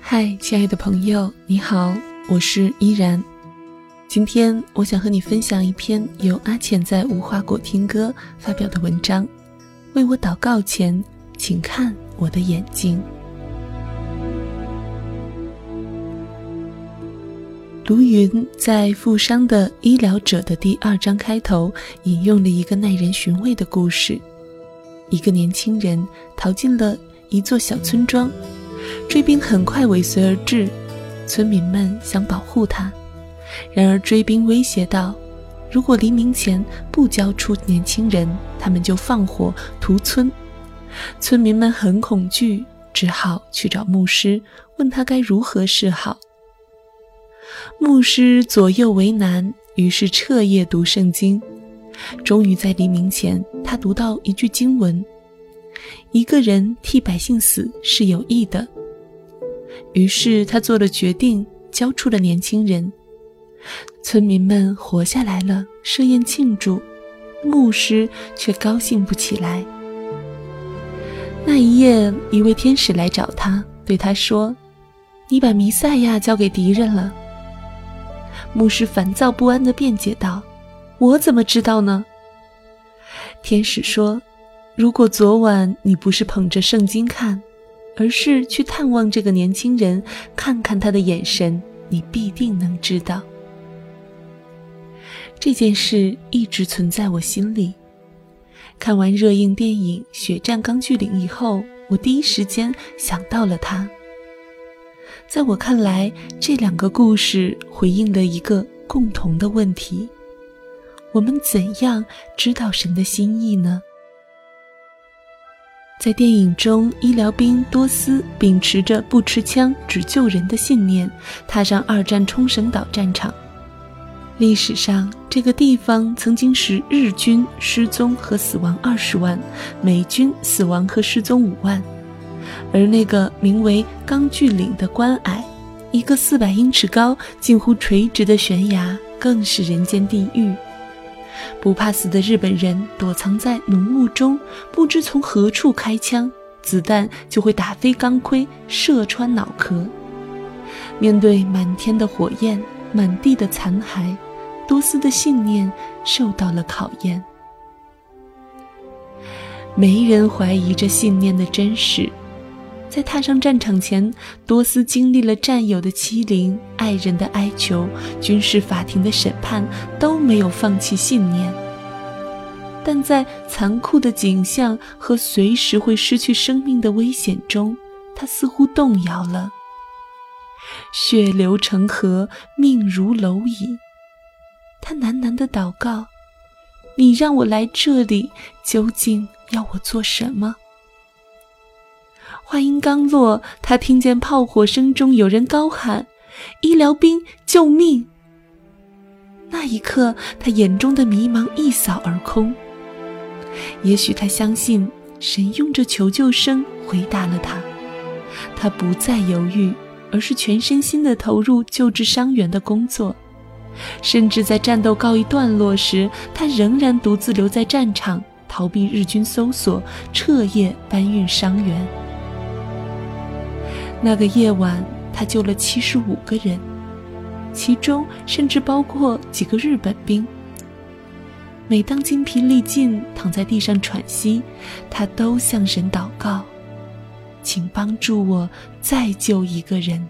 嗨，亲爱的朋友，你好，我是依然。今天我想和你分享一篇由阿浅在无花果听歌发表的文章。为我祷告前，请看我的眼睛。卢云在《负伤的医疗者》的第二章开头引用了一个耐人寻味的故事：一个年轻人逃进了一座小村庄。追兵很快尾随而至，村民们想保护他，然而追兵威胁道：“如果黎明前不交出年轻人，他们就放火屠村。”村民们很恐惧，只好去找牧师，问他该如何是好。牧师左右为难，于是彻夜读圣经，终于在黎明前，他读到一句经文。一个人替百姓死是有益的，于是他做了决定，交出了年轻人。村民们活下来了，设宴庆祝，牧师却高兴不起来。那一夜，一位天使来找他，对他说：“你把弥赛亚交给敌人了。”牧师烦躁不安地辩解道：“我怎么知道呢？”天使说。如果昨晚你不是捧着圣经看，而是去探望这个年轻人，看看他的眼神，你必定能知道。这件事一直存在我心里。看完热映电影《血战钢锯岭》以后，我第一时间想到了他。在我看来，这两个故事回应了一个共同的问题：我们怎样知道神的心意呢？在电影中，医疗兵多斯秉持着不持枪只救人的信念，踏上二战冲绳岛战场。历史上，这个地方曾经使日军失踪和死亡二十万，美军死亡和失踪五万。而那个名为钢锯岭的关隘，一个四百英尺高、近乎垂直的悬崖，更是人间地狱。不怕死的日本人躲藏在浓雾中，不知从何处开枪，子弹就会打飞钢盔，射穿脑壳。面对满天的火焰，满地的残骸，多斯的信念受到了考验。没人怀疑这信念的真实。在踏上战场前，多斯经历了战友的欺凌、爱人的哀求、军事法庭的审判，都没有放弃信念。但在残酷的景象和随时会失去生命的危险中，他似乎动摇了。血流成河，命如蝼蚁。他喃喃地祷告：“你让我来这里，究竟要我做什么？”话音刚落，他听见炮火声中有人高喊：“医疗兵，救命！”那一刻，他眼中的迷茫一扫而空。也许他相信神用这求救声回答了他，他不再犹豫，而是全身心地投入救治伤员的工作。甚至在战斗告一段落时，他仍然独自留在战场，逃避日军搜索，彻夜搬运伤员。那个夜晚，他救了七十五个人，其中甚至包括几个日本兵。每当精疲力尽，躺在地上喘息，他都向神祷告：“请帮助我再救一个人。”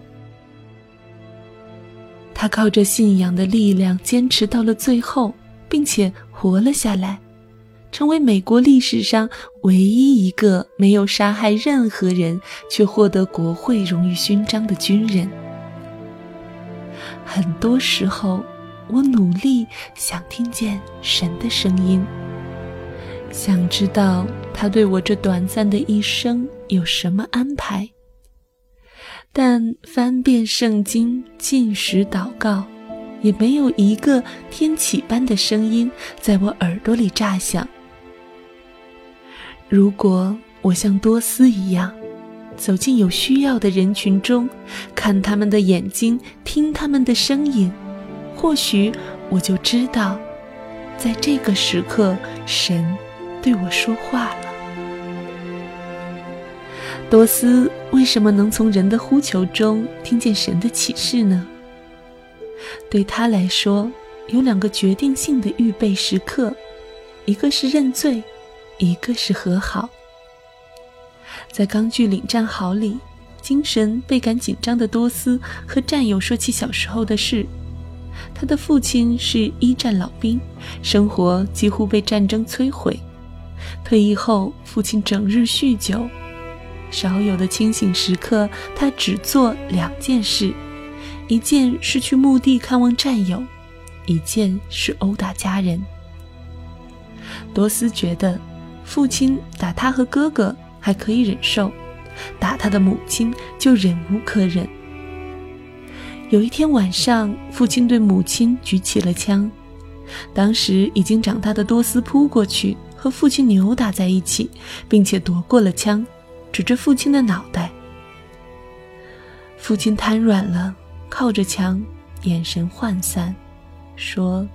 他靠着信仰的力量坚持到了最后，并且活了下来。成为美国历史上唯一一个没有杀害任何人却获得国会荣誉勋章的军人。很多时候，我努力想听见神的声音，想知道他对我这短暂的一生有什么安排。但翻遍圣经、进食、祷告，也没有一个天启般的声音在我耳朵里炸响。如果我像多斯一样，走进有需要的人群中，看他们的眼睛，听他们的声音，或许我就知道，在这个时刻，神对我说话了。多斯为什么能从人的呼求中听见神的启示呢？对他来说，有两个决定性的预备时刻，一个是认罪，一个是和好。在钢锯岭战壕里，精神倍感紧张的多斯和战友说起小时候的事。他的父亲是一战老兵，生活几乎被战争摧毁。退役后，父亲整日酗酒，少有的清醒时刻，他只做两件事：一件是去墓地看望战友，一件是殴打家人。多斯觉得，父亲打他和哥哥还可以忍受，打他的母亲就忍无可忍。有一天晚上，父亲对母亲举起了枪。当时已经长大的多斯扑过去，和父亲扭打在一起，并且夺过了枪，指着父亲的脑袋。父亲瘫软了，靠着墙，眼神涣散，说：“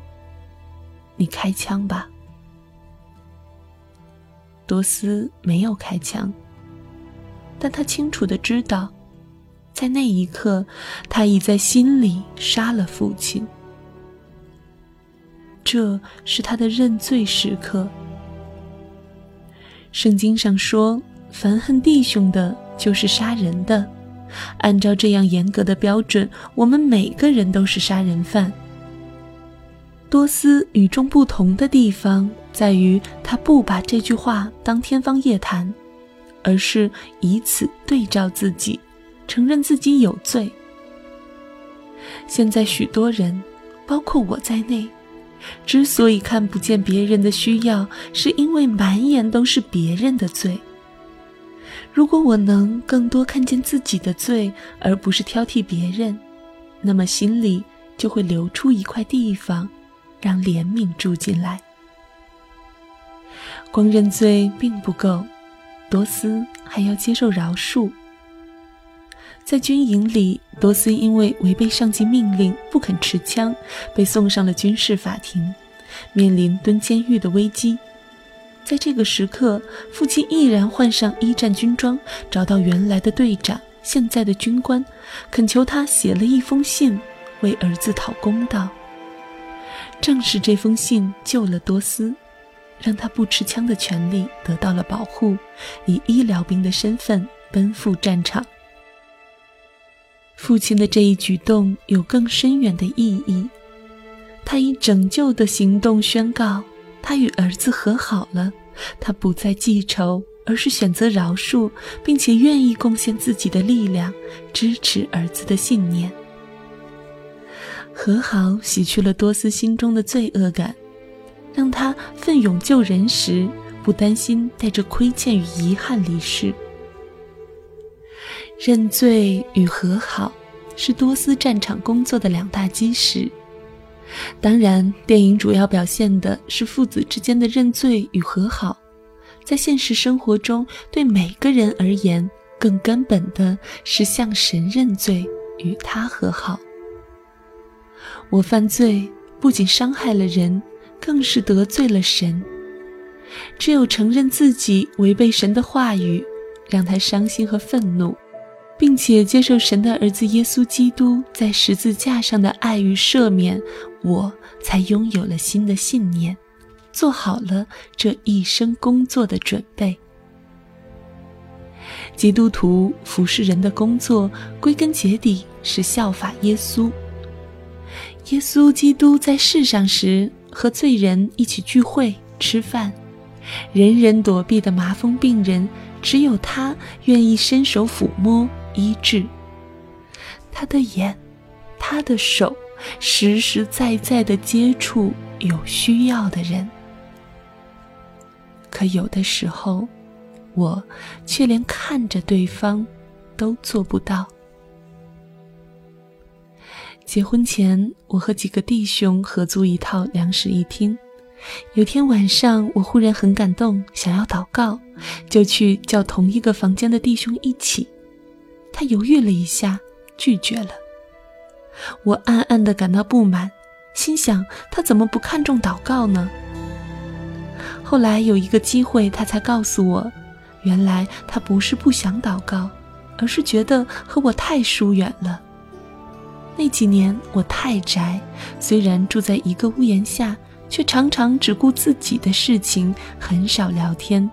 你开枪吧。”多斯没有开枪，但他清楚的知道。在那一刻，他已在心里杀了父亲。这是他的认罪时刻。圣经上说：“凡恨弟兄的，就是杀人的。”按照这样严格的标准，我们每个人都是杀人犯。多斯与众不同的地方在于，他不把这句话当天方夜谭，而是以此对照自己。承认自己有罪。现在许多人，包括我在内，之所以看不见别人的需要，是因为满眼都是别人的罪。如果我能更多看见自己的罪，而不是挑剔别人，那么心里就会留出一块地方，让怜悯住进来。光认罪并不够，多斯还要接受饶恕。在军营里，多斯因为违背上级命令不肯持枪，被送上了军事法庭，面临蹲监狱的危机。在这个时刻，父亲毅然换上一战军装，找到原来的队长，现在的军官，恳求他写了一封信，为儿子讨公道。正是这封信救了多斯，让他不持枪的权利得到了保护，以医疗兵的身份奔赴战场。父亲的这一举动有更深远的意义，他以拯救的行动宣告，他与儿子和好了，他不再记仇，而是选择饶恕，并且愿意贡献自己的力量，支持儿子的信念。和好洗去了多斯心中的罪恶感，让他奋勇救人时，不担心带着亏欠与遗憾离世。认罪与和好是多斯战场工作的两大基石。当然，电影主要表现的是父子之间的认罪与和好。在现实生活中，对每个人而言，更根本的是向神认罪，与他和好。我犯罪不仅伤害了人，更是得罪了神。只有承认自己违背神的话语，让他伤心和愤怒。并且接受神的儿子耶稣基督在十字架上的爱与赦免，我才拥有了新的信念，做好了这一生工作的准备。基督徒服侍人的工作，归根结底是效法耶稣。耶稣基督在世上时，和罪人一起聚会吃饭，人人躲避的麻风病人，只有他愿意伸手抚摸。医治他的眼，他的手，实实在在的接触有需要的人。可有的时候，我却连看着对方都做不到。结婚前，我和几个弟兄合租一套两室一厅。有天晚上，我忽然很感动，想要祷告，就去叫同一个房间的弟兄一起。他犹豫了一下，拒绝了。我暗暗的感到不满，心想他怎么不看重祷告呢？后来有一个机会，他才告诉我，原来他不是不想祷告，而是觉得和我太疏远了。那几年我太宅，虽然住在一个屋檐下，却常常只顾自己的事情，很少聊天。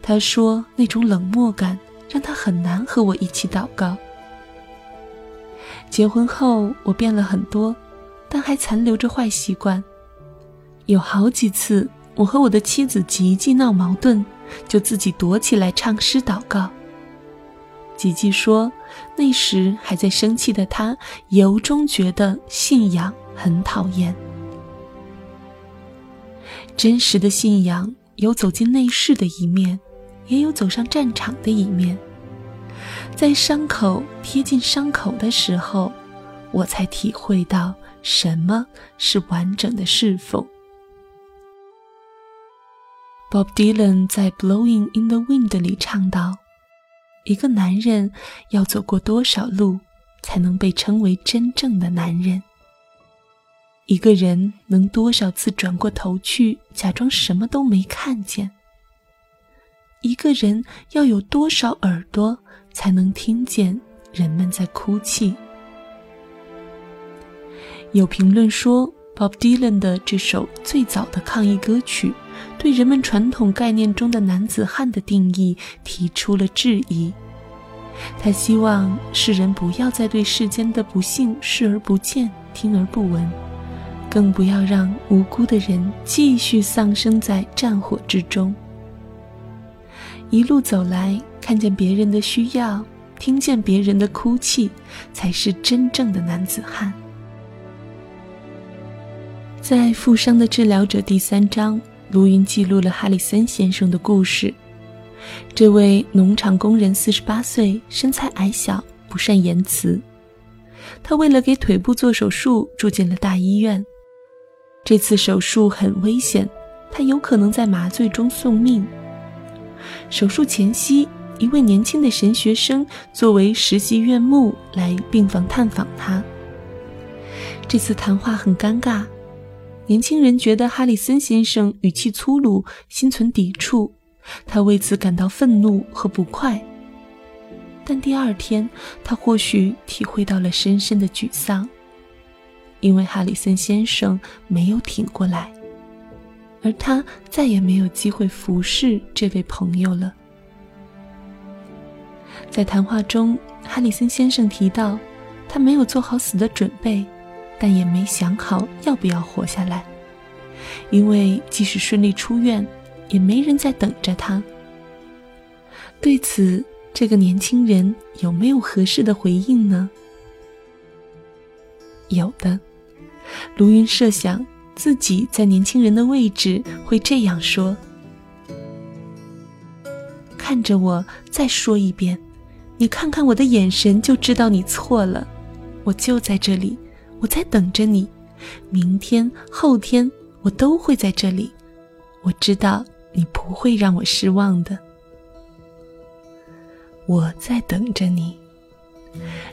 他说那种冷漠感让他很难和我一起祷告。结婚后我变了很多，但还残留着坏习惯。有好几次我和我的妻子吉吉闹矛盾，就自己躲起来唱诗祷告。吉吉说，那时还在生气的他，由衷觉得信仰很讨厌。真实的信仰有走进内室的一面，也有走上战场的一面。在伤口贴近伤口的时候，我才体会到什么是完整的侍奉。Bob Dylan 在《Blowing in the Wind》里唱道。一个男人要走过多少路，才能被称为真正的男人？一个人能多少次转过头去，假装什么都没看见？一个人要有多少耳朵，才能听见人们在哭泣？有评论说，Bob Dylan 的这首最早的抗议歌曲。对人们传统概念中的男子汉的定义提出了质疑。他希望世人不要再对世间的不幸视而不见、听而不闻，更不要让无辜的人继续丧生在战火之中。一路走来，看见别人的需要，听见别人的哭泣，才是真正的男子汉。在《负伤的治疗者》第三章。卢云记录了哈里森先生的故事。这位农场工人四十八岁，身材矮小，不善言辞。他为了给腿部做手术，住进了大医院。这次手术很危险，他有可能在麻醉中送命。手术前夕，一位年轻的神学生作为实习院牧来病房探访他。这次谈话很尴尬。年轻人觉得哈里森先生语气粗鲁，心存抵触，他为此感到愤怒和不快。但第二天，他或许体会到了深深的沮丧，因为哈里森先生没有挺过来，而他再也没有机会服侍这位朋友了。在谈话中，哈里森先生提到，他没有做好死的准备。但也没想好要不要活下来，因为即使顺利出院，也没人在等着他。对此，这个年轻人有没有合适的回应呢？有的，卢云设想自己在年轻人的位置会这样说：“看着我，再说一遍，你看看我的眼神，就知道你错了。我就在这里。”我在等着你，明天、后天我都会在这里。我知道你不会让我失望的。我在等着你，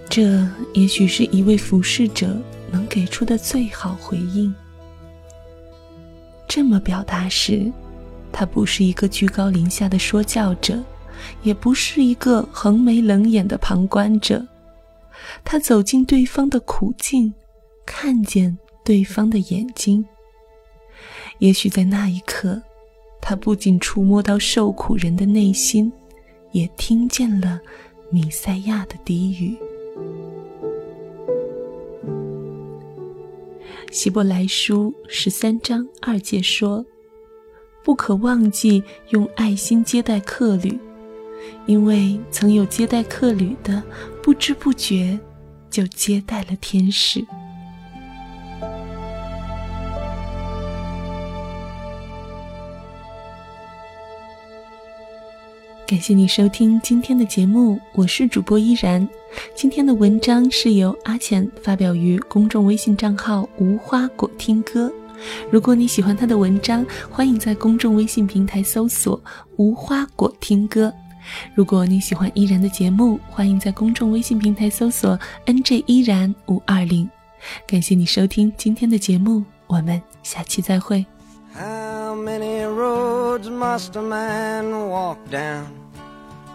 这也许是一位服侍者能给出的最好回应。这么表达时，他不是一个居高临下的说教者，也不是一个横眉冷眼的旁观者。他走进对方的苦境。看见对方的眼睛，也许在那一刻，他不仅触摸到受苦人的内心，也听见了米赛亚的低语。希伯来书十三章二节说：“不可忘记用爱心接待客旅，因为曾有接待客旅的，不知不觉就接待了天使。”感谢你收听今天的节目，我是主播依然。今天的文章是由阿浅发表于公众微信账号“无花果听歌”。如果你喜欢他的文章，欢迎在公众微信平台搜索“无花果听歌”。如果你喜欢依然的节目，欢迎在公众微信平台搜索 “nj 依然五二零”。感谢你收听今天的节目，我们下期再会。How many roads must a man walk down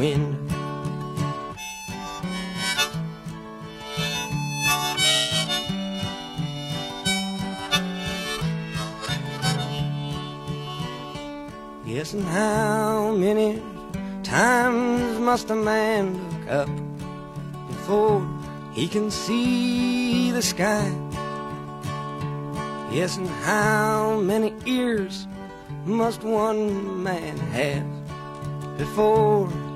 wind. Yes, and how many times must a man look up before he can see the sky? Yes, and how many ears must one man have before